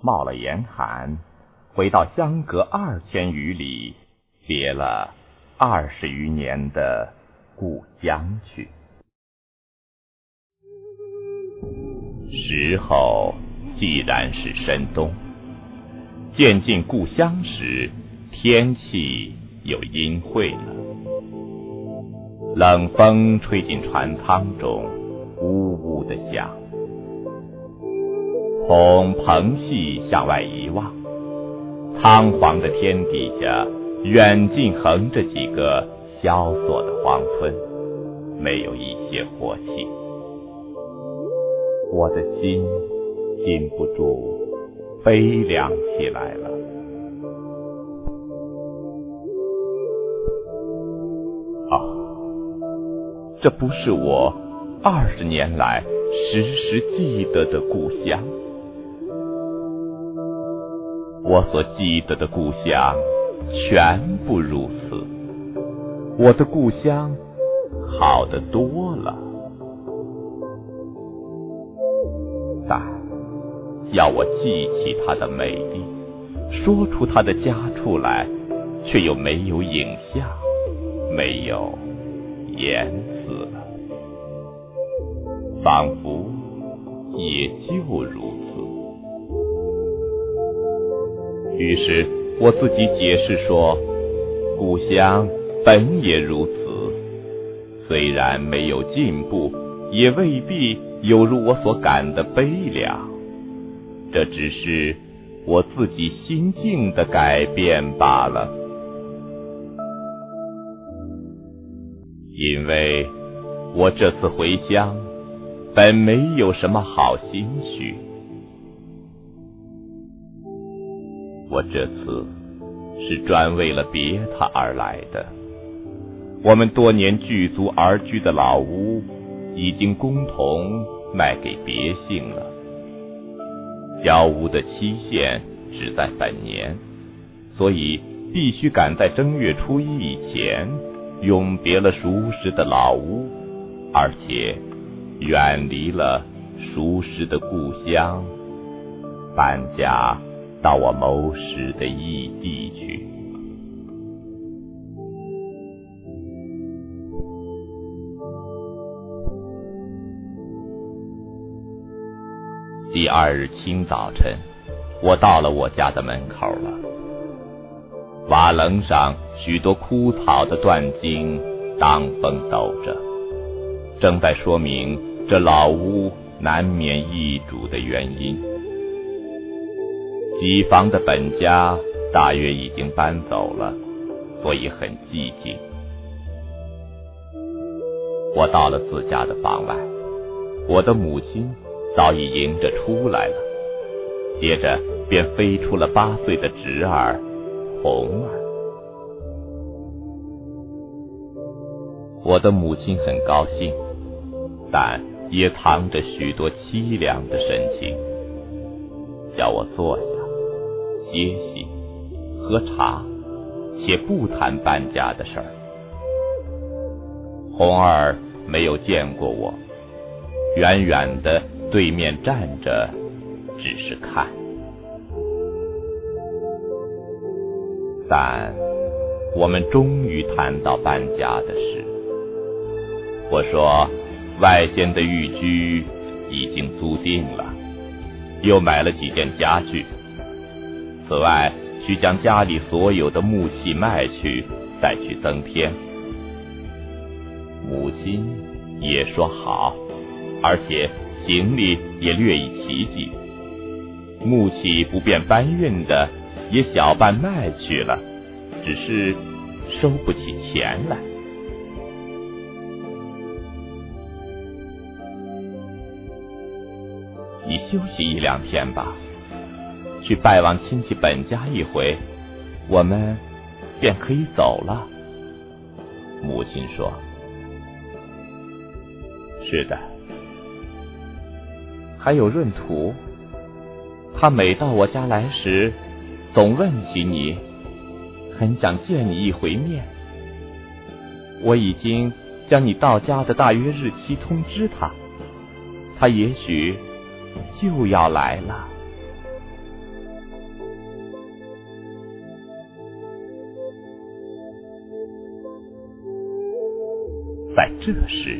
冒了严寒，回到相隔二千余里、别了二十余年的故乡去。时候既然是深冬，渐近故乡时，天气又阴晦了。冷风吹进船舱中，呜呜的响。从棚隙向外一望，苍黄的天底下，远近横着几个萧索的荒村，没有一些活气。我的心禁不住悲凉起来了。啊，这不是我二十年来时时记得的故乡。我所记得的故乡全部如此。我的故乡好得多了。但要我记起它的美丽，说出它的家处来，却又没有影像，没有言辞了，仿佛也就如于是我自己解释说：故乡本也如此，虽然没有进步，也未必。有如我所感的悲凉，这只是我自己心境的改变罢了。因为我这次回乡，本没有什么好心绪。我这次是专为了别他而来的。我们多年聚族而居的老屋。已经共同卖给别姓了。交屋的期限只在本年，所以必须赶在正月初一以前永别了熟识的老屋，而且远离了熟识的故乡，搬家到我谋时的异地去。第二日清早晨，我到了我家的门口了。瓦楞上许多枯草的断茎当风抖着，正在说明这老屋难免易主的原因。几房的本家大约已经搬走了，所以很寂静。我到了自家的房外，我的母亲。早已迎着出来了，接着便飞出了八岁的侄儿红儿。我的母亲很高兴，但也藏着许多凄凉的神情，叫我坐下歇息、喝茶，且不谈搬家的事儿。红儿没有见过我，远远的。对面站着，只是看。但我们终于谈到搬家的事。我说，外间的寓居已经租定了，又买了几件家具。此外，需将家里所有的木器卖去，再去增添。母亲也说好，而且。行李也略已齐集，木器不便搬运的也小半卖去了，只是收不起钱来。你休息一两天吧，去拜望亲戚本家一回，我们便可以走了。母亲说：“是的。”还有闰土，他每到我家来时，总问起你，很想见你一回面。我已经将你到家的大约日期通知他，他也许就要来了。这时，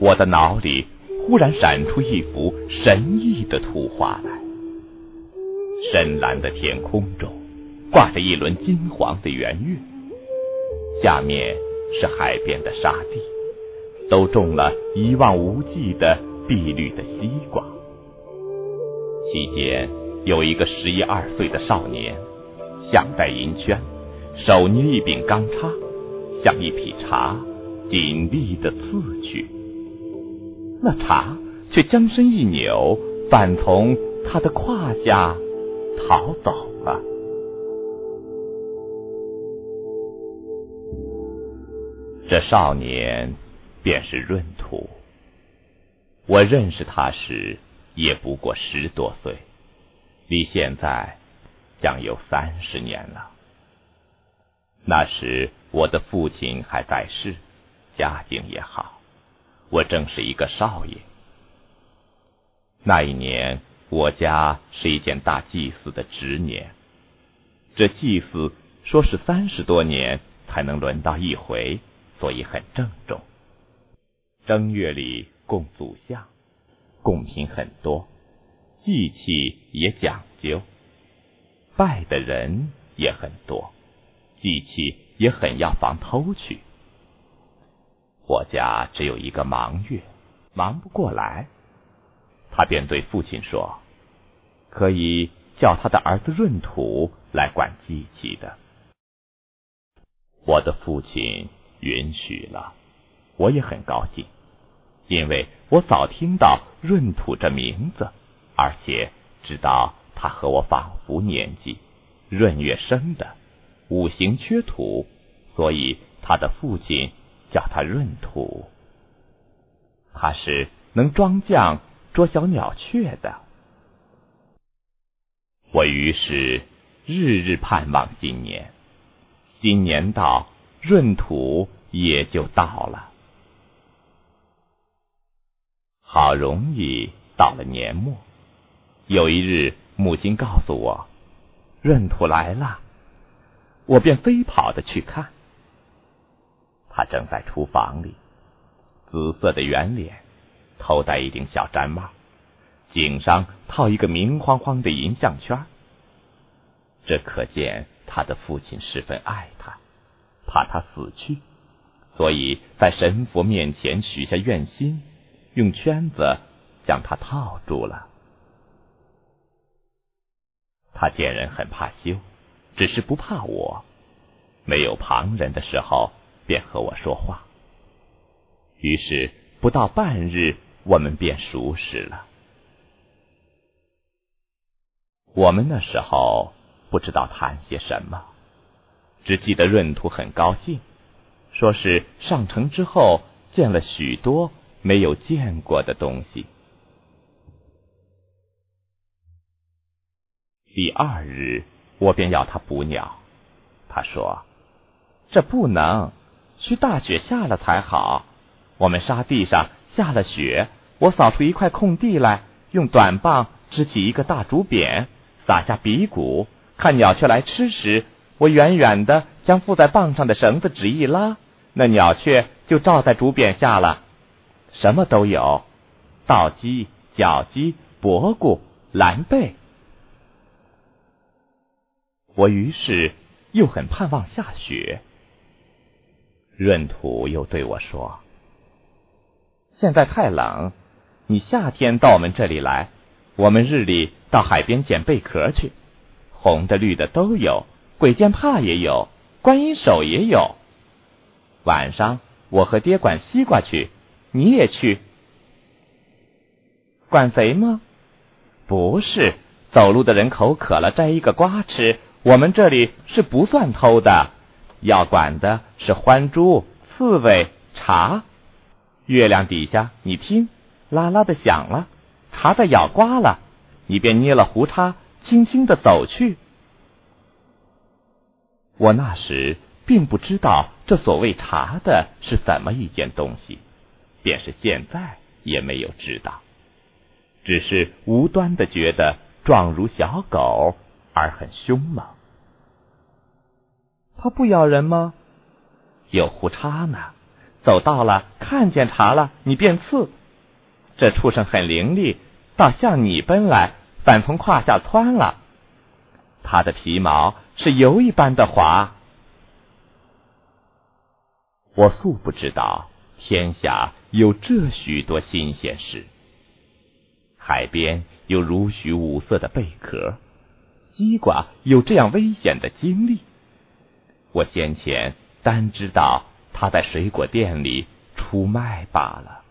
我的脑里忽然闪出一幅神异的图画来：深蓝的天空中挂着一轮金黄的圆月，下面是海边的沙地，都种了一望无际的碧绿的西瓜。期间有一个十一二岁的少年，项戴银圈，手捏一柄钢叉，像一匹茶紧闭的刺去。那茶却将身一扭，反从他的胯下逃走了。这少年便是闰土。我认识他时也不过十多岁，离现在将有三十年了。那时我的父亲还在世，家境也好，我正是一个少爷。那一年，我家是一件大祭祀的值年，这祭祀说是三十多年才能轮到一回，所以很郑重。正月里供祖像，贡品很多，祭器也讲究，拜的人也很多。祭器也很要防偷取。我家只有一个忙月，忙不过来，他便对父亲说：“可以叫他的儿子闰土来管祭器的。”我的父亲允许了，我也很高兴，因为我早听到闰土这名字，而且知道他和我仿佛年纪，闰月生的。五行缺土，所以他的父亲叫他闰土。他是能装匠、捉小鸟雀的。我于是日日盼望新年，新年到，闰土也就到了。好容易到了年末，有一日，母亲告诉我，闰土来了。我便飞跑的去看，他正在厨房里，紫色的圆脸，头戴一顶小毡帽，颈上套一个明晃晃的银项圈。这可见他的父亲十分爱他，怕他死去，所以在神佛面前许下愿心，用圈子将他套住了。他见人很怕羞。只是不怕我，没有旁人的时候，便和我说话。于是不到半日，我们便熟识了。我们那时候不知道谈些什么，只记得闰土很高兴，说是上城之后见了许多没有见过的东西。第二日。我便要他捕鸟，他说：“这不能，需大雪下了才好。我们沙地上下了雪，我扫出一块空地来，用短棒支起一个大竹匾，撒下鼻骨，看鸟雀来吃时，我远远的将附在棒上的绳子纸一拉，那鸟雀就罩在竹匾下了。什么都有，稻鸡、角鸡、蘑菇、蓝贝。”我于是又很盼望下雪。闰土又对我说：“现在太冷，你夏天到我们这里来，我们日里到海边捡贝壳去，红的绿的都有，鬼见怕也有，观音手也有。晚上我和爹管西瓜去，你也去。管贼吗？不是，走路的人口渴了，摘一个瓜吃。”我们这里是不算偷的，要管的是獾猪、刺猬、茶。月亮底下，你听，啦啦的响了，茶在咬瓜了，你便捏了胡叉，轻轻的走去。我那时并不知道这所谓茶的是怎么一件东西，便是现在也没有知道，只是无端的觉得状如小狗而很凶猛。它不咬人吗？有胡叉呢，走到了，看见茶了，你便刺。这畜生很伶俐，倒向你奔来，反从胯下窜了。它的皮毛是油一般的滑。我素不知道天下有这许多新鲜事。海边有如许五色的贝壳，西瓜有这样危险的经历。我先前单知道他在水果店里出卖罢了。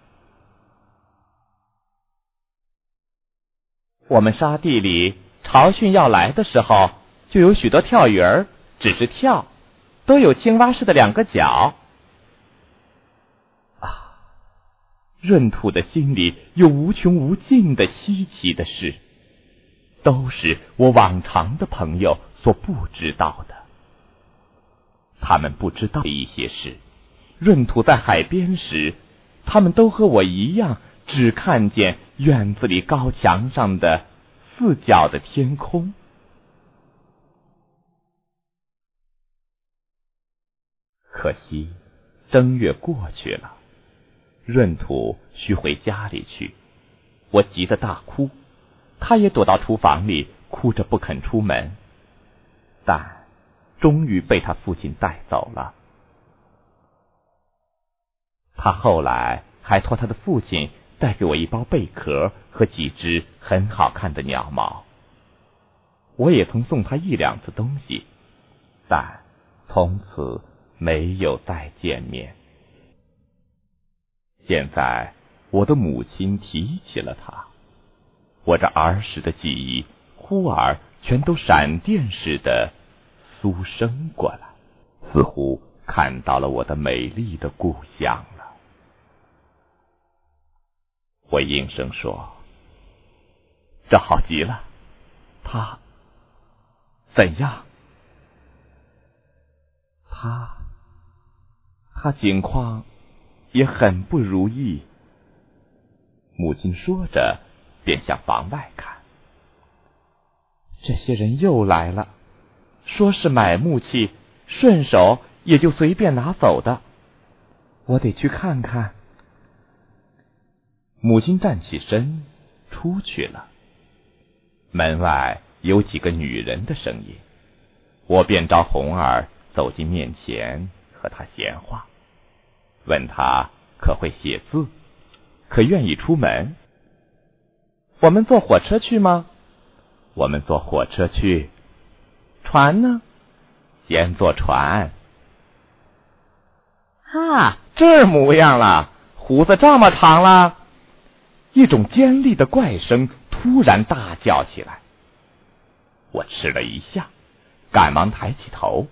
我们沙地里潮汛要来的时候，就有许多跳鱼儿，只是跳，都有青蛙似的两个脚。啊闰土的心里有无穷无尽的稀奇的事，都是我往常的朋友所不知道的。他们不知道的一些事。闰土在海边时，他们都和我一样，只看见院子里高墙上的四角的天空。可惜，正月过去了。闰土需回家里去，我急得大哭，他也躲到厨房里，哭着不肯出门。但终于被他父亲带走了。他后来还托他的父亲带给我一包贝壳和几只很好看的鸟毛。我也曾送他一两次东西，但从此没有再见面。现在，我的母亲提起了他，我这儿时的记忆忽而全都闪电似的苏生过来，似乎看到了我的美丽的故乡了。我应声说：“这好极了。”他怎样？他他景况？也很不如意。母亲说着，便向房外看。这些人又来了，说是买木器，顺手也就随便拿走的。我得去看看。母亲站起身，出去了。门外有几个女人的声音，我便招红儿走进面前，和她闲话。问他可会写字，可愿意出门？我们坐火车去吗？我们坐火车去。船呢？先坐船。啊，这模样了，胡子这么长了。一种尖利的怪声突然大叫起来，我吃了一下，赶忙抬起头，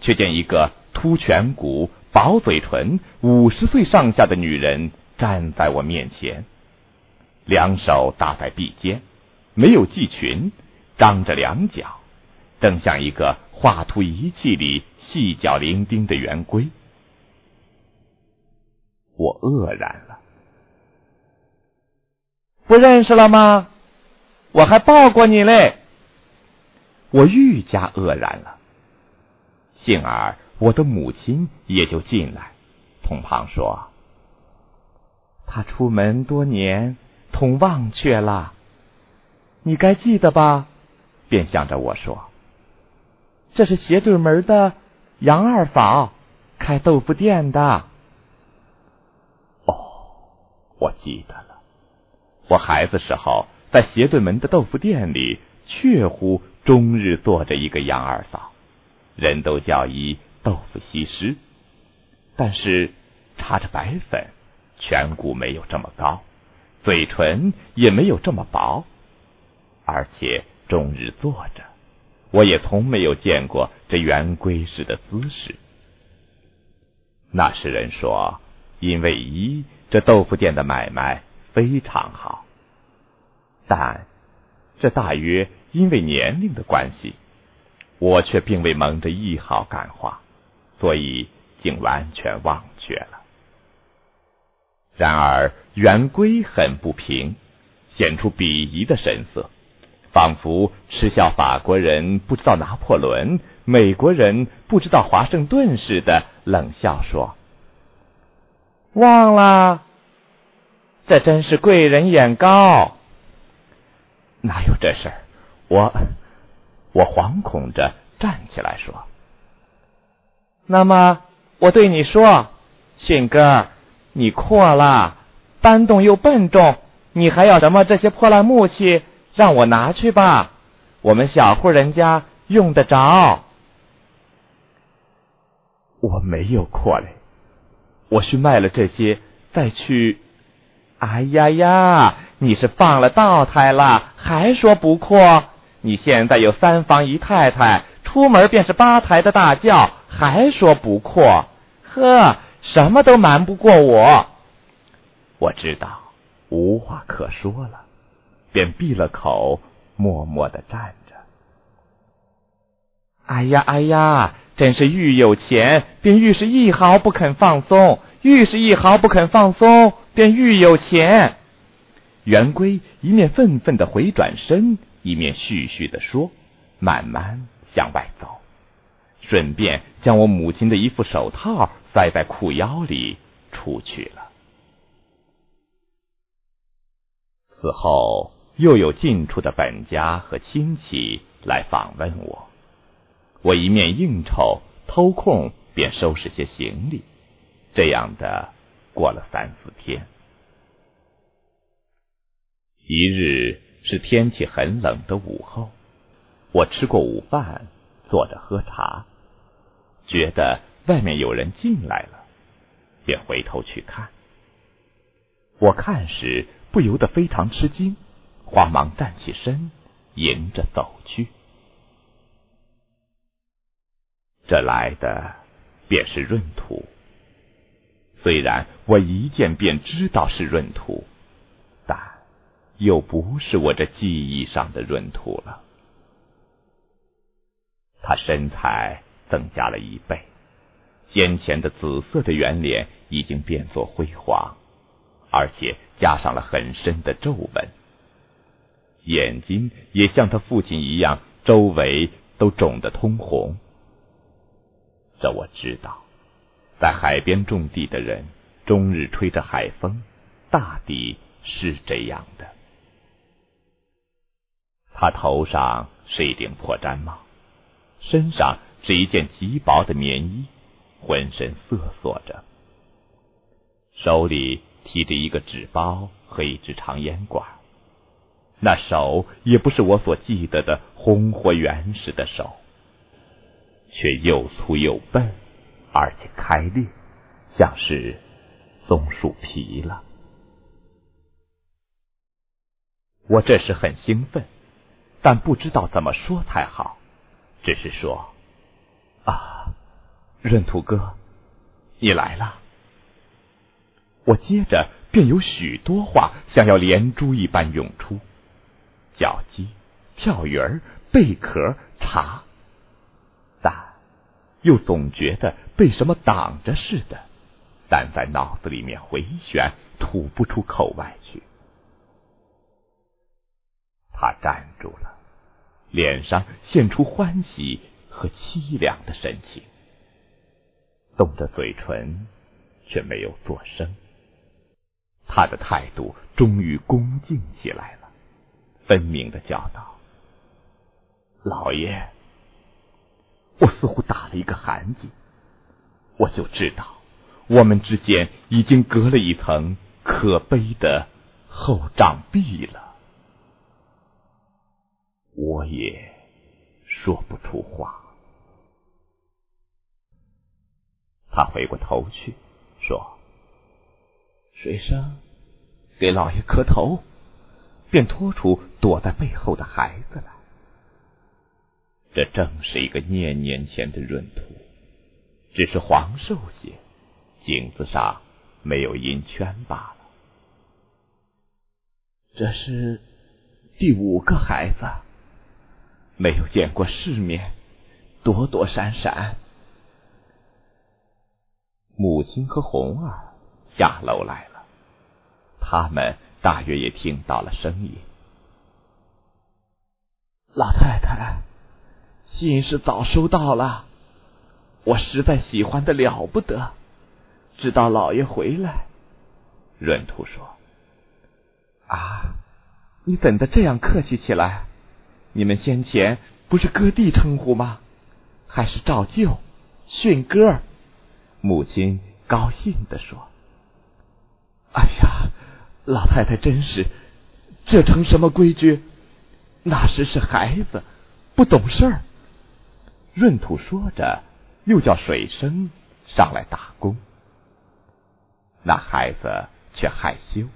却见一个凸颧骨。薄嘴唇、五十岁上下的女人站在我面前，两手搭在臂间，没有系裙，张着两脚，正像一个画图仪器里细脚伶仃的圆规。我愕然了，不认识了吗？我还抱过你嘞！我愈加愕然了，幸而。我的母亲也就进来，同旁说：“他出门多年，同忘却了，你该记得吧？”便向着我说：“这是斜对门的杨二嫂，开豆腐店的。”哦，我记得了，我孩子时候在斜对门的豆腐店里，确乎终日坐着一个杨二嫂，人都叫一。豆腐西施，但是擦着白粉，颧骨没有这么高，嘴唇也没有这么薄，而且终日坐着，我也从没有见过这圆规式的姿势。那时人说，因为一这豆腐店的买卖非常好，但这大约因为年龄的关系，我却并未蒙着一毫感化。所以竟完全忘却了。然而圆规很不平，显出鄙夷的神色，仿佛嗤笑法国人不知道拿破仑，美国人不知道华盛顿似的，冷笑说：“忘了？这真是贵人眼高。哪有这事儿？我我惶恐着站起来说：“那么我对你说，迅哥，你阔了，搬动又笨重，你还要什么这些破烂木器？让我拿去吧，我们小户人家用得着。”我没有阔嘞，我去卖了这些，再去。哎呀呀，你是放了道台了，还说不阔？你现在有三房姨太太，出门便是八抬的大轿，还说不阔？呵，什么都瞒不过我。我知道无话可说了，便闭了口，默默的站着。哎呀哎呀！真是愈有钱，便愈是一毫不肯放松；愈是一毫不肯放松，便愈有钱。圆规一面愤愤的回转身，一面絮絮的说，慢慢向外走，顺便将我母亲的一副手套塞在裤腰里出去了。此后又有近处的本家和亲戚来访问我。我一面应酬，偷空便收拾些行李，这样的过了三四天。一日是天气很冷的午后，我吃过午饭，坐着喝茶，觉得外面有人进来了，便回头去看。我看时不由得非常吃惊，慌忙站起身，迎着走去。这来的便是闰土，虽然我一见便知道是闰土，但又不是我这记忆上的闰土了。他身材增加了一倍，先前的紫色的圆脸已经变作灰黄，而且加上了很深的皱纹，眼睛也像他父亲一样，周围都肿得通红。这我知道，在海边种地的人，终日吹着海风，大抵是这样的。他头上是一顶破毡帽，身上是一件极薄的棉衣，浑身瑟缩着，手里提着一个纸包和一支长烟管，那手也不是我所记得的红火原始的手。却又粗又笨，而且开裂，像是松树皮了。我这时很兴奋，但不知道怎么说才好，只是说：“啊，闰土哥，你来了。”我接着便有许多话想要连珠一般涌出：脚鸡、跳鱼儿、贝壳、茶。但又总觉得被什么挡着似的，但在脑子里面回旋，吐不出口外去。他站住了，脸上现出欢喜和凄凉的神情，动着嘴唇，却没有作声。他的态度终于恭敬起来了，分明的叫道：“老爷。”我似乎打了一个寒噤，我就知道我们之间已经隔了一层可悲的厚障壁了。我也说不出话。他回过头去说：“水生，给老爷磕头。”便拖出躲在背后的孩子来。这正是一个念年前的闰土，只是黄瘦些，颈子上没有银圈罢了。这是第五个孩子，没有见过世面，躲躲闪闪。母亲和红儿下楼来了，他们大约也听到了声音。老太太。信是早收到了，我实在喜欢的了不得，直到老爷回来。闰土说：“啊，你怎的这样客气起来？你们先前不是哥弟称呼吗？还是照旧训哥？”母亲高兴地说：“哎呀，老太太真是，这成什么规矩？那时是孩子，不懂事儿。”闰土说着，又叫水生上来打工。那孩子却害羞，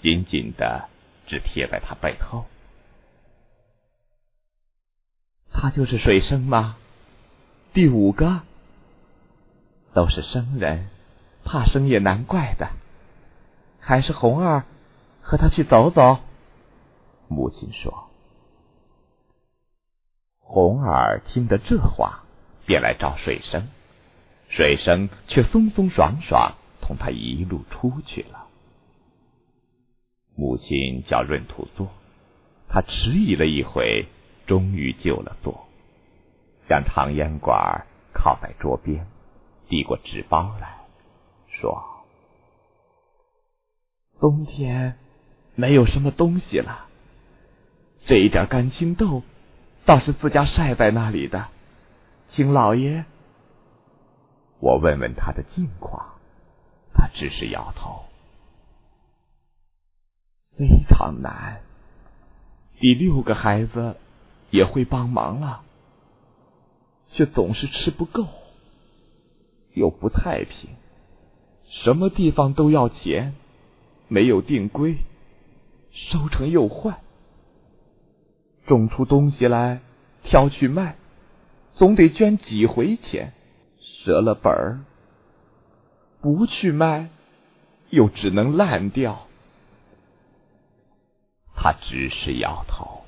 紧紧的只贴在他背后。他就是水生吗？第五个。都是生人，怕生也难怪的。还是红儿和他去走走。母亲说。红儿听得这话，便来找水生，水生却松松爽爽同他一路出去了。母亲叫闰土坐，他迟疑了一会，终于就了座，将长烟管靠在桌边。递过纸包来说：“冬天没有什么东西了，这一点干青豆倒是自家晒在那里的，请老爷。”我问问他的近况，他只是摇头。非常难，第六个孩子也会帮忙了，却总是吃不够。又不太平，什么地方都要钱，没有定规，收成又坏，种出东西来挑去卖，总得捐几回钱，折了本儿，不去卖，又只能烂掉。他只是摇头，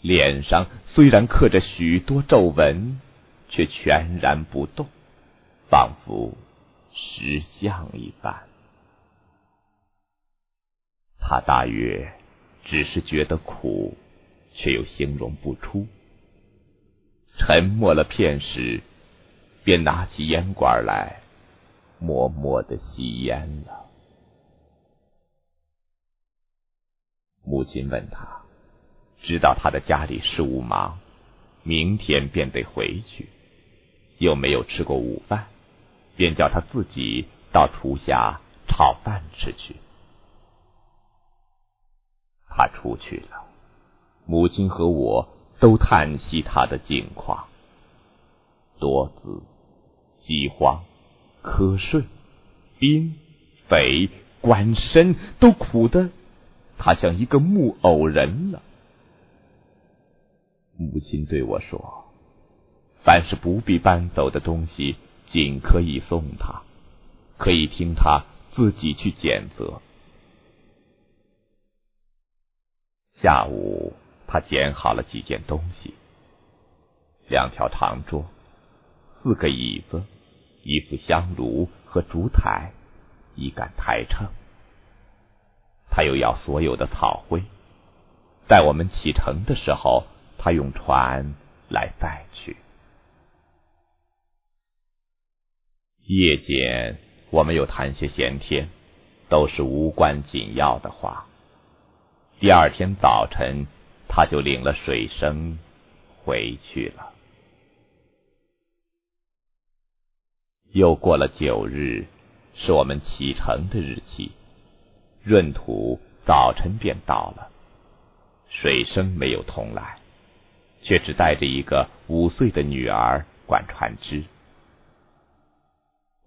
脸上虽然刻着许多皱纹，却全然不动。仿佛石像一般，他大约只是觉得苦，却又形容不出。沉默了片时，便拿起烟管来，默默的吸烟了。母亲问他，知道他的家里事务忙，明天便得回去，又没有吃过午饭。便叫他自己到厨下炒饭吃去。他出去了，母亲和我都叹息他的境况：多子、饥荒、瞌睡、兵、匪、官身，都苦得他像一个木偶人了。母亲对我说：“凡是不必搬走的东西。”仅可以送他，可以听他自己去拣择。下午，他捡好了几件东西：两条长桌、四个椅子、一副香炉和烛台、一杆台秤。他又要所有的草灰，在我们启程的时候，他用船来载去。夜间，我们又谈些闲天，都是无关紧要的话。第二天早晨，他就领了水生回去了。又过了九日，是我们启程的日期。闰土早晨便到了，水生没有同来，却只带着一个五岁的女儿管船只。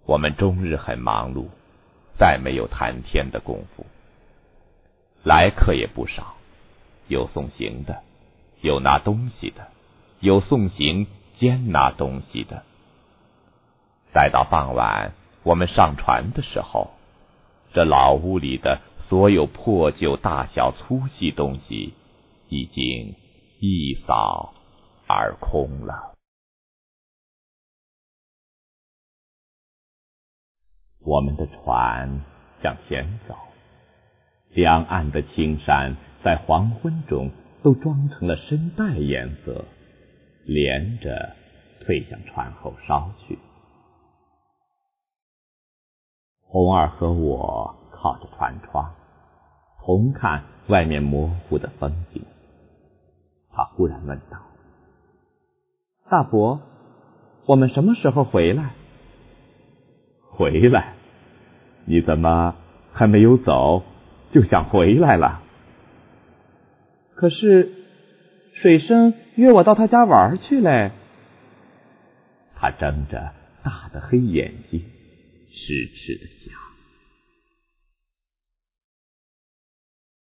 我们终日很忙碌，再没有谈天的功夫。来客也不少，有送行的，有拿东西的，有送行兼拿东西的。待到傍晚，我们上船的时候，这老屋里的所有破旧大小粗细东西，已经一扫而空了。我们的船向前走，两岸的青山在黄昏中都装成了深黛颜色，连着退向船后梢去。红儿和我靠着船窗，同看外面模糊的风景。他忽然问道：“大伯，我们什么时候回来？”“回来？你怎么还没有走，就想回来了？”“可是水生约我到他家玩去嘞。”他睁着大的黑眼睛。痴痴的想，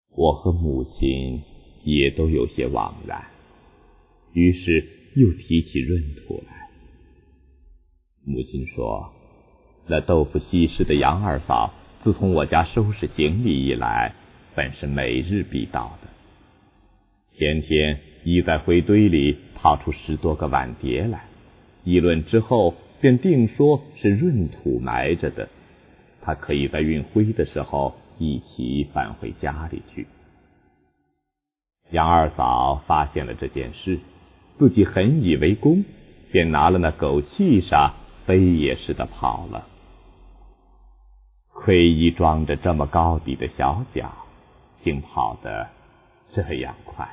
我和母亲也都有些惘然，于是又提起闰土来。母亲说：“那豆腐西施的杨二嫂，自从我家收拾行李以来，本是每日必到的。前天已在灰堆里掏出十多个碗碟来，议论之后。”便定说是闰土埋着的，他可以在运灰的时候一起返回家里去。杨二嫂发现了这件事，自己很以为功，便拿了那狗气沙飞也似的跑了。亏一装着这么高底的小脚，竟跑得这样快。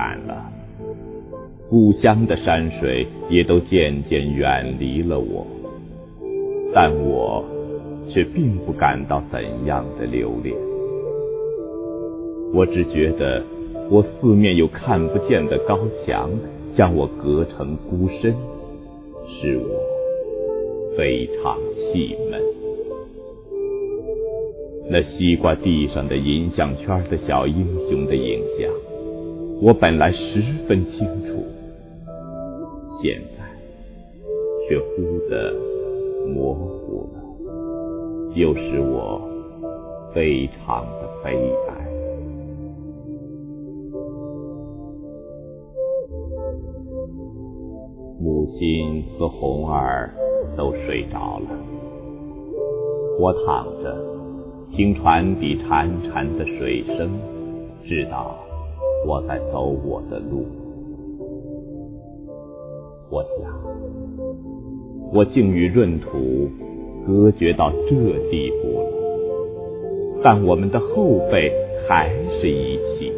远了，故乡的山水也都渐渐远离了我，但我却并不感到怎样的留恋。我只觉得，我四面有看不见的高墙，将我隔成孤身，使我非常气闷。那西瓜地上的银项圈的小英雄的影像，我本来十分清楚，现在却忽的模糊了，又使我非常的悲哀。母亲和红儿都睡着了，我躺着。听船底潺潺的水声，知道我在走我的路。我想，我竟与闰土隔绝到这地步了。但我们的后辈还是一起。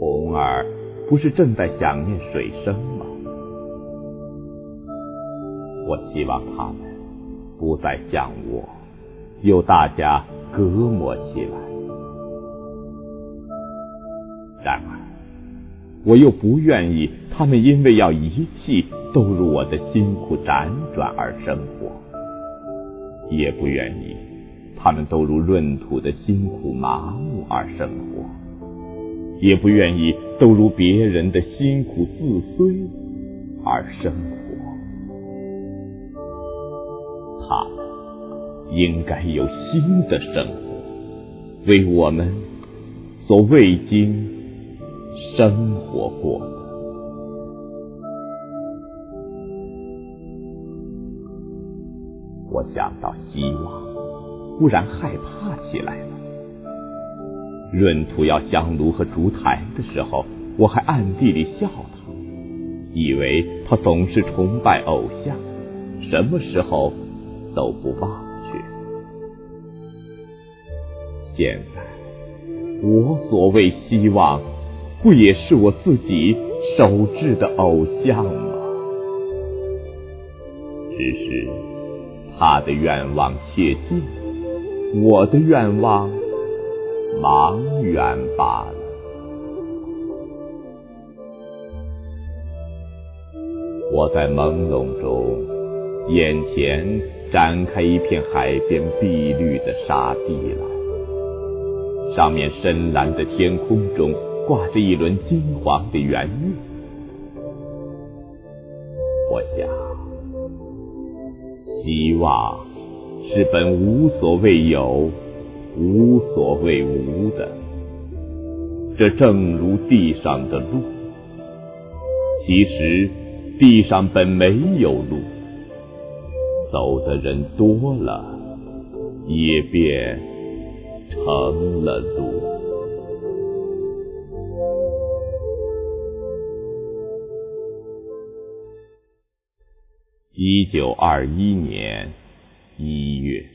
红儿不是正在想念水生吗？我希望他们不再想我。又大家隔膜起来，然而我又不愿意他们因为要遗弃都入我的辛苦辗转而生活，也不愿意他们都如闰土的辛苦麻木而生活，也不愿意都如别人的辛苦自衰而生活，他。应该有新的生活，为我们所未经生活过的。我想到希望，忽然害怕起来了。闰土要香炉和烛台的时候，我还暗地里笑他，以为他总是崇拜偶像，什么时候都不忘却。现在，我所谓希望，不也是我自己手制的偶像吗？只是他的愿望切近，我的愿望茫远罢了。我在朦胧中，眼前展开一片海边碧绿的沙地来。上面深蓝的天空中挂着一轮金黄的圆月，我想，希望是本无所谓有、无所谓无的。这正如地上的路，其实地上本没有路，走的人多了，也便成了路。一九二一年一月。